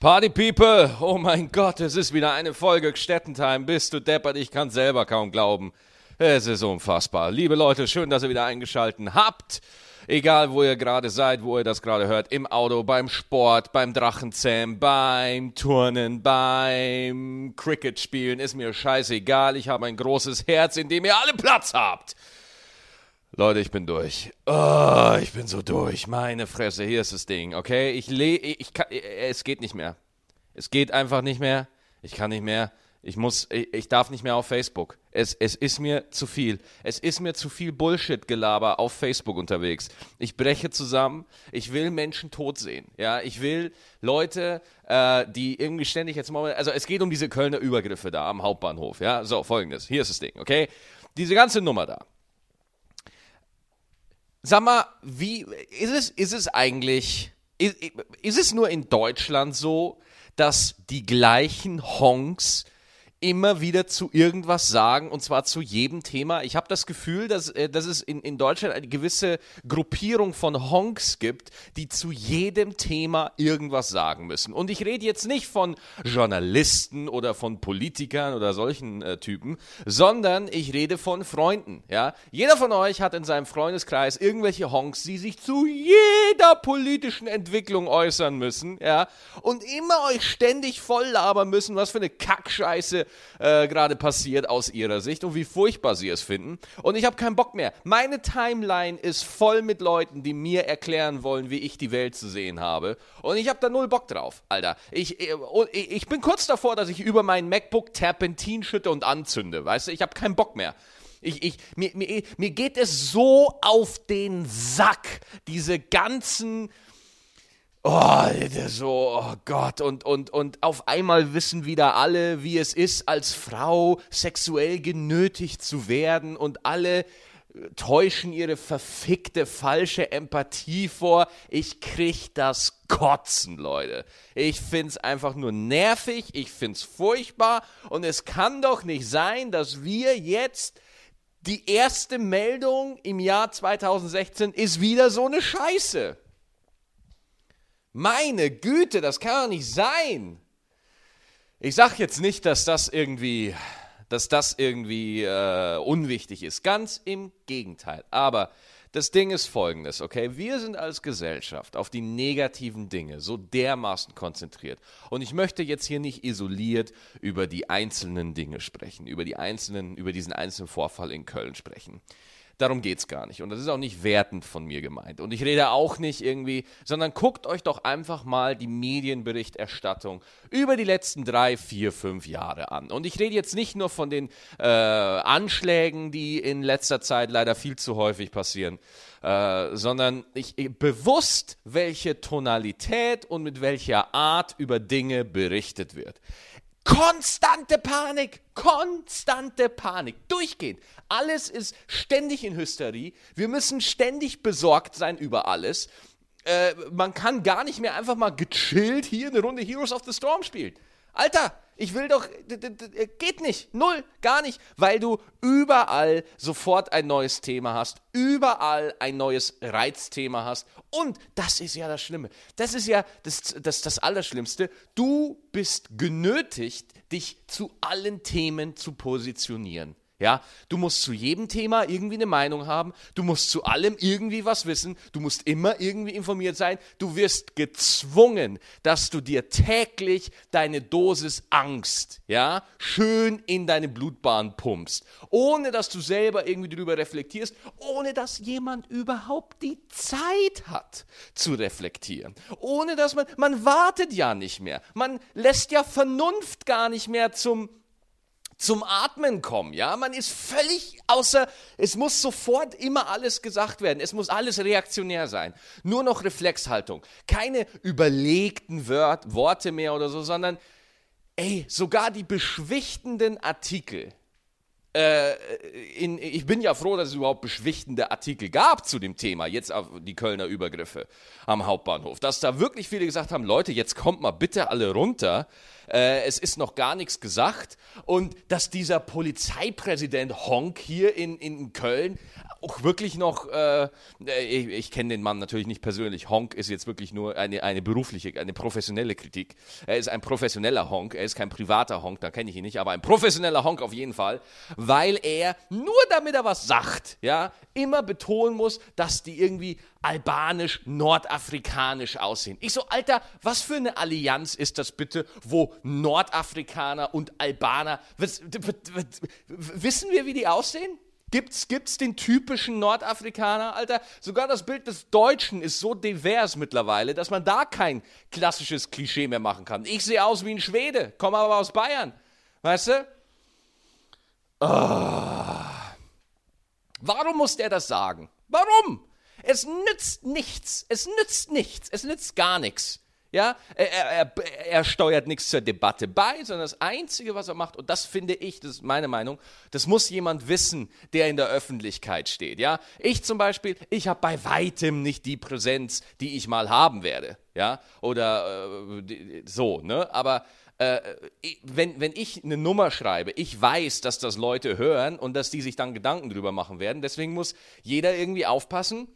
Party People, oh mein Gott, es ist wieder eine Folge Städtentime. Bist du deppert, ich kann selber kaum glauben. Es ist unfassbar. Liebe Leute, schön, dass ihr wieder eingeschaltet habt. Egal, wo ihr gerade seid, wo ihr das gerade hört, im Auto, beim Sport, beim Drachenzähmen, beim Turnen, beim Cricket spielen, ist mir scheißegal. Ich habe ein großes Herz, in dem ihr alle Platz habt. Leute, ich bin durch. Oh, ich bin so durch. Meine Fresse, hier ist das Ding, okay? Ich le ich kann es geht nicht mehr. Es geht einfach nicht mehr. Ich kann nicht mehr. Ich muss ich, ich darf nicht mehr auf Facebook. Es, es ist mir zu viel. Es ist mir zu viel Bullshit-Gelaber auf Facebook unterwegs. Ich breche zusammen. Ich will Menschen tot sehen. Ja, ich will Leute, äh, die irgendwie ständig jetzt mal. Also es geht um diese Kölner Übergriffe da am Hauptbahnhof. Ja, so folgendes. Hier ist das Ding, okay? Diese ganze Nummer da. Sag mal, wie ist es, ist es eigentlich, ist, ist es nur in Deutschland so, dass die gleichen Honks immer wieder zu irgendwas sagen und zwar zu jedem Thema. Ich habe das Gefühl, dass, äh, dass es in, in Deutschland eine gewisse Gruppierung von Honks gibt, die zu jedem Thema irgendwas sagen müssen. Und ich rede jetzt nicht von Journalisten oder von Politikern oder solchen äh, Typen, sondern ich rede von Freunden. Ja? Jeder von euch hat in seinem Freundeskreis irgendwelche Honks, die sich zu jeder politischen Entwicklung äußern müssen ja? und immer euch ständig voll labern müssen, was für eine Kackscheiße äh, gerade passiert aus ihrer Sicht und wie furchtbar sie es finden. Und ich habe keinen Bock mehr. Meine Timeline ist voll mit Leuten, die mir erklären wollen, wie ich die Welt zu sehen habe. Und ich habe da null Bock drauf, Alter. Ich, äh, ich, ich bin kurz davor, dass ich über mein MacBook Terpentin schütte und anzünde. Weißt du, ich habe keinen Bock mehr. Ich, ich, mir, mir, mir geht es so auf den Sack, diese ganzen Oh, so, oh Gott, und, und, und auf einmal wissen wieder alle, wie es ist, als Frau sexuell genötigt zu werden, und alle täuschen ihre verfickte falsche Empathie vor. Ich krieg das Kotzen, Leute. Ich find's einfach nur nervig, ich find's furchtbar, und es kann doch nicht sein, dass wir jetzt die erste Meldung im Jahr 2016 ist wieder so eine Scheiße. Meine Güte, das kann doch nicht sein. Ich sage jetzt nicht, dass das irgendwie, dass das irgendwie äh, unwichtig ist. Ganz im Gegenteil. Aber das Ding ist folgendes, okay? Wir sind als Gesellschaft auf die negativen Dinge so dermaßen konzentriert. Und ich möchte jetzt hier nicht isoliert über die einzelnen Dinge sprechen, über die einzelnen, über diesen einzelnen Vorfall in Köln sprechen. Darum geht es gar nicht. Und das ist auch nicht wertend von mir gemeint. Und ich rede auch nicht irgendwie, sondern guckt euch doch einfach mal die Medienberichterstattung über die letzten drei, vier, fünf Jahre an. Und ich rede jetzt nicht nur von den äh, Anschlägen, die in letzter Zeit leider viel zu häufig passieren, äh, sondern ich, bewusst, welche Tonalität und mit welcher Art über Dinge berichtet wird. Konstante Panik, konstante Panik, durchgehend. Alles ist ständig in Hysterie. Wir müssen ständig besorgt sein über alles. Äh, man kann gar nicht mehr einfach mal gechillt hier eine Runde Heroes of the Storm spielen. Alter, ich will doch, geht nicht, null, gar nicht, weil du überall sofort ein neues Thema hast, überall ein neues Reizthema hast. Und das ist ja das Schlimme, das ist ja das, das, das Allerschlimmste, du bist genötigt, dich zu allen Themen zu positionieren. Ja, du musst zu jedem Thema irgendwie eine Meinung haben, du musst zu allem irgendwie was wissen, du musst immer irgendwie informiert sein, du wirst gezwungen, dass du dir täglich deine Dosis Angst, ja, schön in deine Blutbahn pumpst, ohne dass du selber irgendwie darüber reflektierst, ohne dass jemand überhaupt die Zeit hat zu reflektieren, ohne dass man, man wartet ja nicht mehr, man lässt ja Vernunft gar nicht mehr zum zum Atmen kommen. Ja, man ist völlig außer, es muss sofort immer alles gesagt werden. Es muss alles reaktionär sein. Nur noch Reflexhaltung. Keine überlegten Wort, Worte mehr oder so, sondern ey, sogar die beschwichtenden Artikel äh, in, ich bin ja froh, dass es überhaupt beschwichtende Artikel gab zu dem Thema, jetzt auf die Kölner Übergriffe am Hauptbahnhof. Dass da wirklich viele gesagt haben, Leute, jetzt kommt mal bitte alle runter. Äh, es ist noch gar nichts gesagt. Und dass dieser Polizeipräsident Honk hier in, in Köln auch wirklich noch, äh, ich, ich kenne den Mann natürlich nicht persönlich. Honk ist jetzt wirklich nur eine, eine berufliche, eine professionelle Kritik. Er ist ein professioneller Honk, er ist kein privater Honk, da kenne ich ihn nicht, aber ein professioneller Honk auf jeden Fall, weil er nur damit er was sagt, ja, immer betonen muss, dass die irgendwie albanisch, nordafrikanisch aussehen. Ich so, Alter, was für eine Allianz ist das bitte, wo Nordafrikaner und Albaner, was, wissen wir, wie die aussehen? Gibt's, gibt's den typischen Nordafrikaner, Alter? Sogar das Bild des Deutschen ist so divers mittlerweile, dass man da kein klassisches Klischee mehr machen kann. Ich sehe aus wie ein Schwede, komme aber aus Bayern. Weißt du? Oh. Warum muss der das sagen? Warum? Es nützt nichts. Es nützt nichts. Es nützt gar nichts. Ja, er, er, er, steuert nichts zur Debatte bei, sondern das Einzige, was er macht, und das finde ich, das ist meine Meinung, das muss jemand wissen, der in der Öffentlichkeit steht. Ja, ich zum Beispiel, ich habe bei weitem nicht die Präsenz, die ich mal haben werde. Ja, oder äh, so, ne? Aber äh, wenn, wenn ich eine Nummer schreibe, ich weiß, dass das Leute hören und dass die sich dann Gedanken drüber machen werden. Deswegen muss jeder irgendwie aufpassen,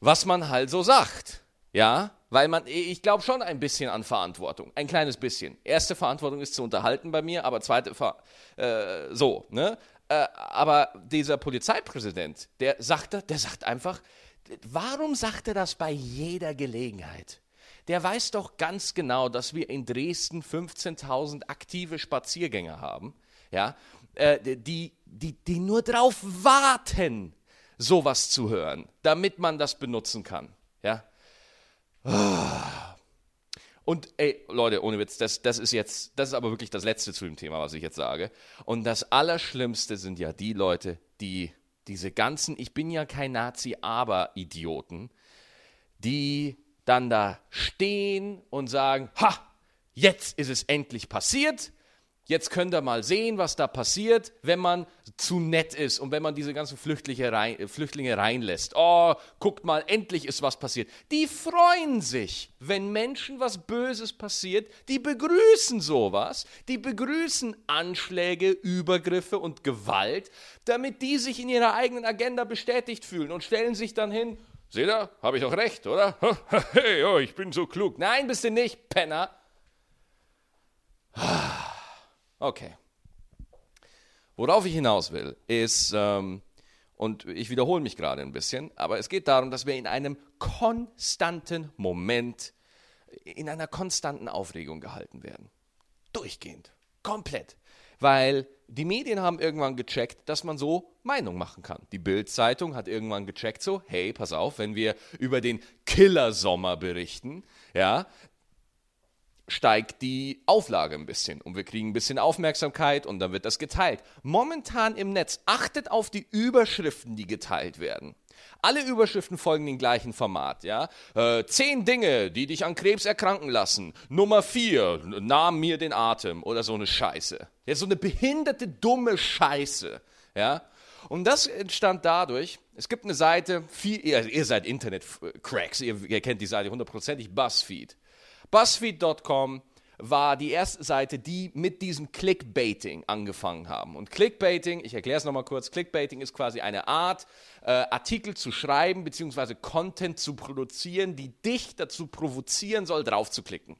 was man halt so sagt. Ja, weil man, ich glaube schon ein bisschen an Verantwortung. Ein kleines bisschen. Erste Verantwortung ist zu unterhalten bei mir, aber zweite, Ver äh, so, ne? Äh, aber dieser Polizeipräsident, der sagt, der sagt einfach, warum sagt er das bei jeder Gelegenheit? Der weiß doch ganz genau, dass wir in Dresden 15.000 aktive Spaziergänger haben, ja, äh, die, die, die nur drauf warten, sowas zu hören, damit man das benutzen kann, ja. Und ey, Leute, ohne Witz, das, das ist jetzt, das ist aber wirklich das Letzte zu dem Thema, was ich jetzt sage. Und das Allerschlimmste sind ja die Leute, die diese ganzen, ich bin ja kein Nazi, aber Idioten, die dann da stehen und sagen, ha, jetzt ist es endlich passiert, Jetzt könnt ihr mal sehen, was da passiert, wenn man zu nett ist und wenn man diese ganzen Flüchtlinge, rein, äh, Flüchtlinge reinlässt. Oh, guckt mal, endlich ist was passiert. Die freuen sich, wenn Menschen was Böses passiert. Die begrüßen sowas. Die begrüßen Anschläge, Übergriffe und Gewalt, damit die sich in ihrer eigenen Agenda bestätigt fühlen und stellen sich dann hin. Seht ihr, habe ich doch recht, oder? Hey, oh, ich bin so klug. Nein, bist du nicht, Penner. Okay. Worauf ich hinaus will, ist, ähm, und ich wiederhole mich gerade ein bisschen, aber es geht darum, dass wir in einem konstanten Moment, in einer konstanten Aufregung gehalten werden. Durchgehend. Komplett. Weil die Medien haben irgendwann gecheckt, dass man so Meinung machen kann. Die Bild-Zeitung hat irgendwann gecheckt, so, hey, pass auf, wenn wir über den Killersommer berichten, ja, steigt die Auflage ein bisschen und wir kriegen ein bisschen Aufmerksamkeit und dann wird das geteilt. Momentan im Netz, achtet auf die Überschriften, die geteilt werden. Alle Überschriften folgen dem gleichen Format, ja. Äh, zehn Dinge, die dich an Krebs erkranken lassen. Nummer vier, nahm mir den Atem oder so eine Scheiße. Ja, so eine behinderte, dumme Scheiße, ja. Und das entstand dadurch, es gibt eine Seite, viel, ihr, ihr seid Internet-Cracks, ihr, ihr kennt die Seite hundertprozentig, BuzzFeed. BuzzFeed.com war die erste Seite, die mit diesem Clickbaiting angefangen haben. Und Clickbaiting, ich erkläre es nochmal kurz, Clickbaiting ist quasi eine Art, äh, Artikel zu schreiben bzw. Content zu produzieren, die dich dazu provozieren soll, drauf zu klicken.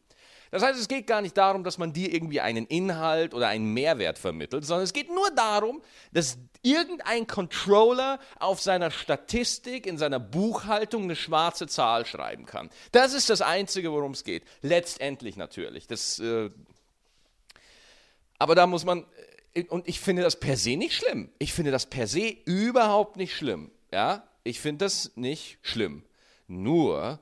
Das heißt, es geht gar nicht darum, dass man dir irgendwie einen Inhalt oder einen Mehrwert vermittelt, sondern es geht nur darum, dass irgendein Controller auf seiner Statistik, in seiner Buchhaltung eine schwarze Zahl schreiben kann. Das ist das Einzige, worum es geht. Letztendlich natürlich. Das, äh aber da muss man, äh, und ich finde das per se nicht schlimm. Ich finde das per se überhaupt nicht schlimm. Ja, ich finde das nicht schlimm. Nur,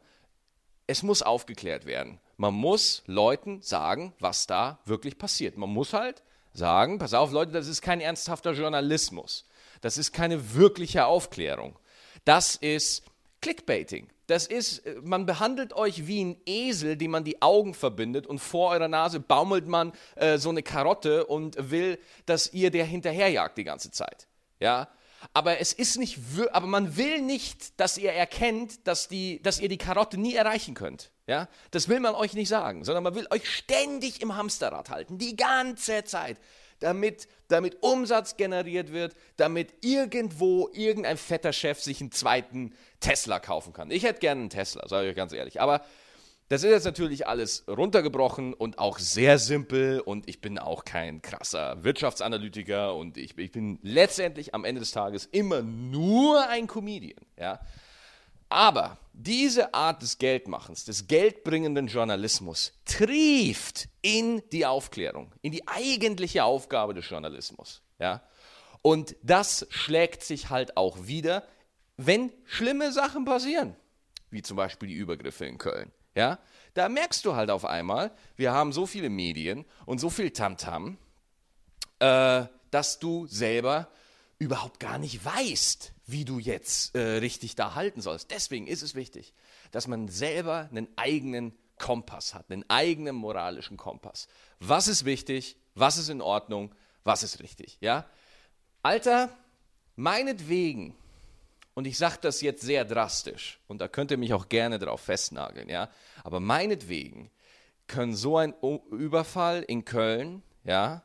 es muss aufgeklärt werden. Man muss Leuten sagen, was da wirklich passiert. Man muss halt sagen, pass auf Leute, das ist kein ernsthafter Journalismus. Das ist keine wirkliche Aufklärung. Das ist Clickbaiting. Das ist, äh, man behandelt euch wie ein Esel, dem man die Augen verbindet und vor eurer Nase baumelt man äh, so eine Karotte und will, dass ihr der hinterherjagt die ganze Zeit. Ja, aber es ist nicht, aber man will nicht, dass ihr erkennt, dass, die, dass ihr die Karotte nie erreichen könnt. Ja, das will man euch nicht sagen, sondern man will euch ständig im Hamsterrad halten, die ganze Zeit damit, damit Umsatz generiert wird, damit irgendwo irgendein fetter Chef sich einen zweiten Tesla kaufen kann. Ich hätte gerne einen Tesla, sage ich euch ganz ehrlich. Aber das ist jetzt natürlich alles runtergebrochen und auch sehr simpel und ich bin auch kein krasser Wirtschaftsanalytiker und ich, ich bin letztendlich am Ende des Tages immer nur ein Comedian. Ja? Aber diese Art des Geldmachens, des geldbringenden Journalismus, trieft in die Aufklärung, in die eigentliche Aufgabe des Journalismus. Ja? Und das schlägt sich halt auch wieder, wenn schlimme Sachen passieren, wie zum Beispiel die Übergriffe in Köln. Ja? Da merkst du halt auf einmal, wir haben so viele Medien und so viel Tamtam, -Tam, äh, dass du selber überhaupt gar nicht weißt, wie du jetzt äh, richtig da halten sollst. Deswegen ist es wichtig, dass man selber einen eigenen Kompass hat, einen eigenen moralischen Kompass. Was ist wichtig? Was ist in Ordnung? Was ist richtig? Ja? Alter, meinetwegen, und ich sage das jetzt sehr drastisch, und da könnt ihr mich auch gerne drauf festnageln, ja, aber meinetwegen können so ein Überfall in Köln, ja,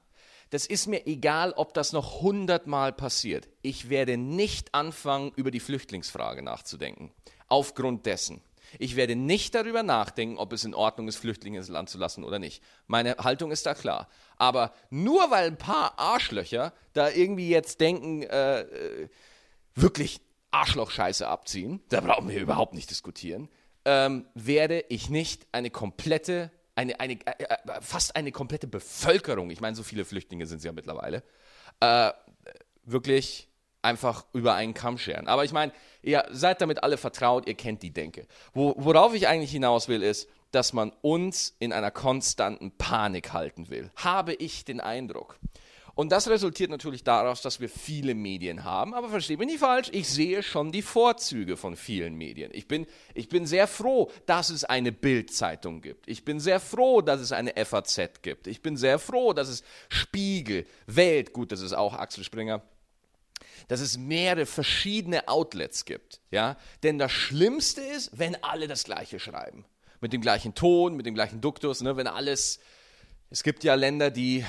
das ist mir egal, ob das noch hundertmal passiert. Ich werde nicht anfangen, über die Flüchtlingsfrage nachzudenken. Aufgrund dessen. Ich werde nicht darüber nachdenken, ob es in Ordnung ist, Flüchtlinge ins Land zu lassen oder nicht. Meine Haltung ist da klar. Aber nur weil ein paar Arschlöcher da irgendwie jetzt denken, äh, äh wirklich Arschlochscheiße abziehen, da brauchen wir überhaupt nicht diskutieren, ähm, werde ich nicht eine komplette eine, eine, äh, äh, fast eine komplette Bevölkerung, ich meine, so viele Flüchtlinge sind es ja mittlerweile, äh, wirklich einfach über einen Kamm scheren. Aber ich meine, ihr seid damit alle vertraut, ihr kennt die Denke. Wo, worauf ich eigentlich hinaus will, ist, dass man uns in einer konstanten Panik halten will. Habe ich den Eindruck. Und das resultiert natürlich daraus, dass wir viele Medien haben. Aber versteht mich nicht falsch, ich sehe schon die Vorzüge von vielen Medien. Ich bin, ich bin sehr froh, dass es eine Bild-Zeitung gibt. Ich bin sehr froh, dass es eine FAZ gibt. Ich bin sehr froh, dass es Spiegel, Welt, gut, das ist auch Axel Springer, dass es mehrere verschiedene Outlets gibt. Ja? Denn das Schlimmste ist, wenn alle das Gleiche schreiben. Mit dem gleichen Ton, mit dem gleichen Duktus, ne? wenn alles es gibt ja Länder, die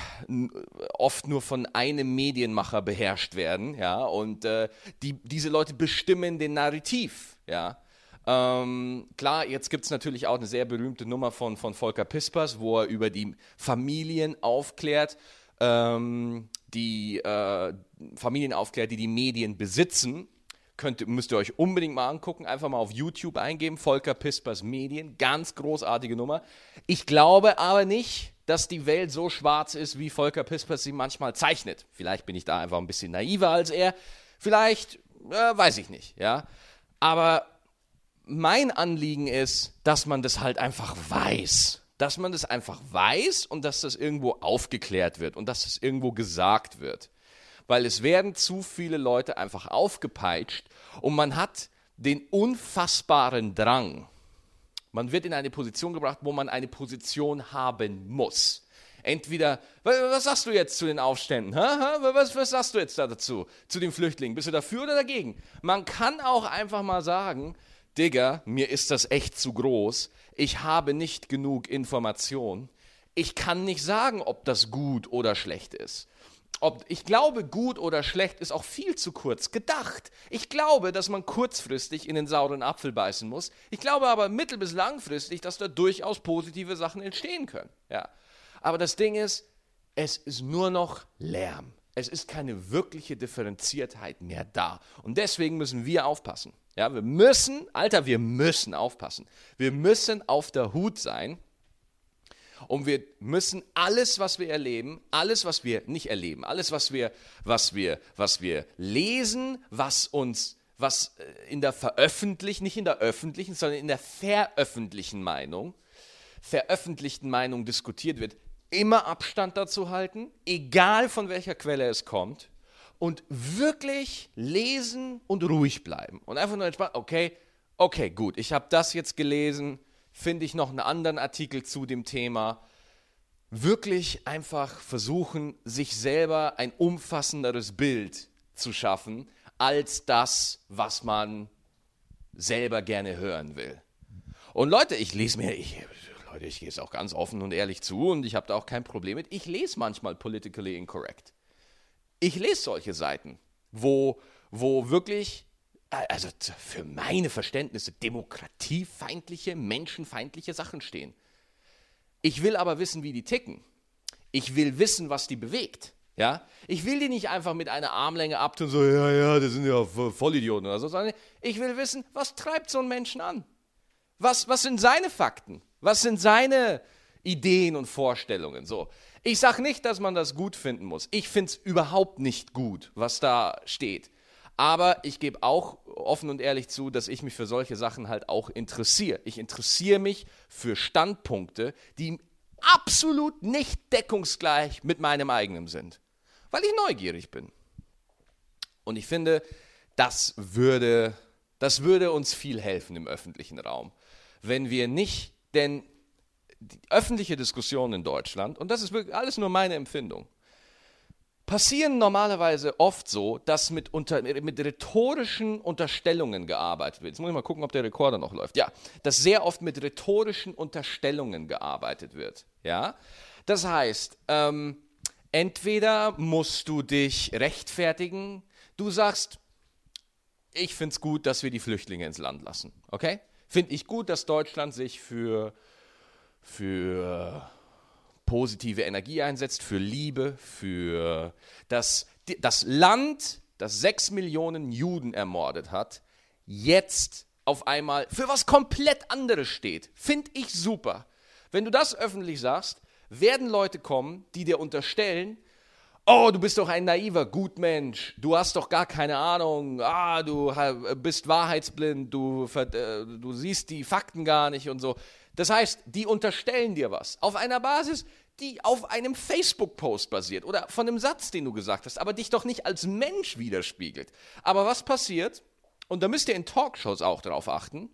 oft nur von einem Medienmacher beherrscht werden, ja, und äh, die, diese Leute bestimmen den Narrativ, ja. Ähm, klar, jetzt gibt es natürlich auch eine sehr berühmte Nummer von, von Volker Pispers, wo er über die Familien aufklärt, ähm, die äh, Familien aufklärt, die die Medien besitzen. Könnt, müsst ihr euch unbedingt mal angucken, einfach mal auf YouTube eingeben, Volker Pispers Medien, ganz großartige Nummer. Ich glaube aber nicht, dass die Welt so schwarz ist, wie Volker Pispers sie manchmal zeichnet. Vielleicht bin ich da einfach ein bisschen naiver als er. Vielleicht, äh, weiß ich nicht, ja. Aber mein Anliegen ist, dass man das halt einfach weiß. Dass man das einfach weiß und dass das irgendwo aufgeklärt wird und dass das irgendwo gesagt wird. Weil es werden zu viele Leute einfach aufgepeitscht und man hat den unfassbaren Drang, man wird in eine Position gebracht, wo man eine Position haben muss. Entweder, was sagst du jetzt zu den Aufständen? Was, was sagst du jetzt da dazu? Zu den Flüchtlingen? Bist du dafür oder dagegen? Man kann auch einfach mal sagen, Digga, mir ist das echt zu groß. Ich habe nicht genug Information. Ich kann nicht sagen, ob das gut oder schlecht ist ob, ich glaube, gut oder schlecht ist auch viel zu kurz gedacht. Ich glaube, dass man kurzfristig in den sauren Apfel beißen muss. Ich glaube aber mittel- bis langfristig, dass da durchaus positive Sachen entstehen können. Ja. Aber das Ding ist, es ist nur noch Lärm. Es ist keine wirkliche Differenziertheit mehr da. Und deswegen müssen wir aufpassen. Ja, wir müssen, Alter, wir müssen aufpassen. Wir müssen auf der Hut sein, und wir müssen alles, was wir erleben, alles, was wir nicht erleben, alles, was wir, was wir, was wir lesen, was uns, was äh, in der veröffentlichten, nicht in der öffentlichen, sondern in der veröffentlichten Meinung, veröffentlichten Meinung diskutiert wird, immer Abstand dazu halten, egal von welcher Quelle es kommt, und wirklich lesen und ruhig bleiben. Und einfach nur entspannt, okay, okay, gut, ich habe das jetzt gelesen, finde ich noch einen anderen Artikel zu dem Thema. Wirklich einfach versuchen, sich selber ein umfassenderes Bild zu schaffen, als das, was man selber gerne hören will. Und Leute, ich lese mir, ich, Leute, ich gehe es auch ganz offen und ehrlich zu und ich habe da auch kein Problem mit. Ich lese manchmal politically incorrect. Ich lese solche Seiten, wo, wo wirklich, also für meine Verständnisse, demokratiefeindliche, menschenfeindliche Sachen stehen. Ich will aber wissen, wie die ticken. Ich will wissen, was die bewegt. Ja? Ich will die nicht einfach mit einer Armlänge abtun, so, ja, ja, das sind ja Vollidioten oder so, sondern ich will wissen, was treibt so einen Menschen an? Was, was sind seine Fakten? Was sind seine Ideen und Vorstellungen? So. Ich sage nicht, dass man das gut finden muss. Ich finde es überhaupt nicht gut, was da steht. Aber ich gebe auch offen und ehrlich zu, dass ich mich für solche Sachen halt auch interessiere. Ich interessiere mich für Standpunkte, die absolut nicht deckungsgleich mit meinem eigenen sind, weil ich neugierig bin. Und ich finde, das würde, das würde uns viel helfen im öffentlichen Raum, wenn wir nicht, denn die öffentliche Diskussion in Deutschland, und das ist wirklich alles nur meine Empfindung, passieren normalerweise oft so, dass mit, unter, mit rhetorischen Unterstellungen gearbeitet wird. Jetzt muss ich mal gucken, ob der Rekorder noch läuft. Ja, dass sehr oft mit rhetorischen Unterstellungen gearbeitet wird. Ja, das heißt, ähm, entweder musst du dich rechtfertigen, du sagst, ich finde es gut, dass wir die Flüchtlinge ins Land lassen. Okay? Finde ich gut, dass Deutschland sich für, für positive Energie einsetzt, für Liebe, für das, das Land, das sechs Millionen Juden ermordet hat, jetzt auf einmal für was komplett anderes steht. Finde ich super. Wenn du das öffentlich sagst, werden Leute kommen, die dir unterstellen, oh, du bist doch ein naiver Gutmensch, du hast doch gar keine Ahnung, ah, du bist wahrheitsblind, du, äh, du siehst die Fakten gar nicht und so. Das heißt, die unterstellen dir was auf einer Basis, die auf einem Facebook-Post basiert oder von einem Satz, den du gesagt hast, aber dich doch nicht als Mensch widerspiegelt. Aber was passiert, und da müsst ihr in Talkshows auch darauf achten,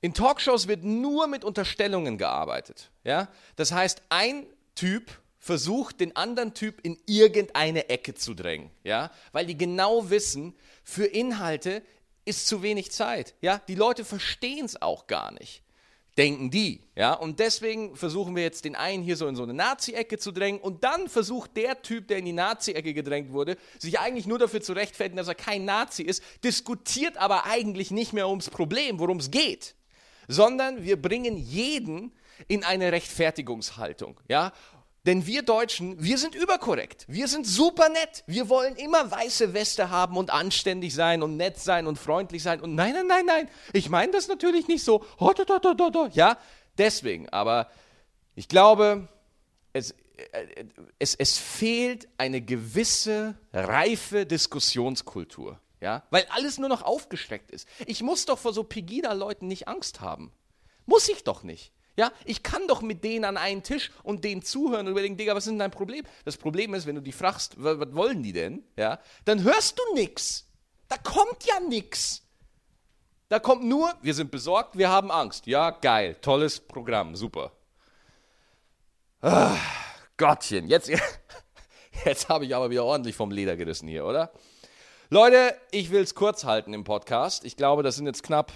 in Talkshows wird nur mit Unterstellungen gearbeitet. Ja? Das heißt, ein Typ versucht, den anderen Typ in irgendeine Ecke zu drängen. Ja? Weil die genau wissen, für Inhalte ist zu wenig Zeit. Ja? Die Leute verstehen es auch gar nicht denken die. Ja? Und deswegen versuchen wir jetzt den einen hier so in so eine Nazi-Ecke zu drängen und dann versucht der Typ, der in die Nazi-Ecke gedrängt wurde, sich eigentlich nur dafür zu rechtfertigen, dass er kein Nazi ist, diskutiert aber eigentlich nicht mehr ums Problem, worum es geht, sondern wir bringen jeden in eine Rechtfertigungshaltung. Ja? Denn wir Deutschen, wir sind überkorrekt. Wir sind super nett. Wir wollen immer weiße Weste haben und anständig sein und nett sein und freundlich sein. Und nein, nein, nein, nein. Ich meine das natürlich nicht so. Ja, deswegen. Aber ich glaube, es, es, es fehlt eine gewisse reife Diskussionskultur. Ja, weil alles nur noch aufgestreckt ist. Ich muss doch vor so Pegida-Leuten nicht Angst haben. Muss ich doch nicht. Ja, ich kann doch mit denen an einen Tisch und denen zuhören und überlegen, Digga, was ist denn dein Problem? Das Problem ist, wenn du die fragst, was, was wollen die denn? Ja, dann hörst du nichts. Da kommt ja nichts. Da kommt nur, wir sind besorgt, wir haben Angst. Ja, geil, tolles Programm, super. Ah, Gottchen, jetzt, jetzt habe ich aber wieder ordentlich vom Leder gerissen hier, oder? Leute, ich will es kurz halten im Podcast. Ich glaube, das sind jetzt knapp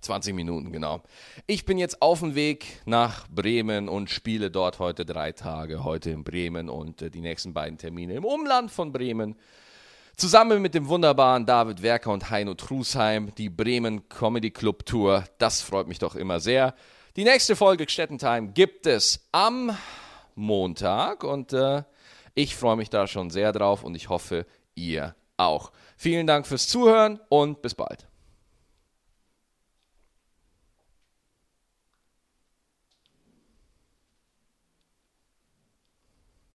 20 Minuten, genau. Ich bin jetzt auf dem Weg nach Bremen und spiele dort heute drei Tage. Heute in Bremen und äh, die nächsten beiden Termine im Umland von Bremen. Zusammen mit dem wunderbaren David Werker und Heino Trusheim, die Bremen Comedy Club Tour. Das freut mich doch immer sehr. Die nächste Folge Stettentime gibt es am Montag und äh, ich freue mich da schon sehr drauf und ich hoffe, ihr auch. Vielen Dank fürs Zuhören und bis bald.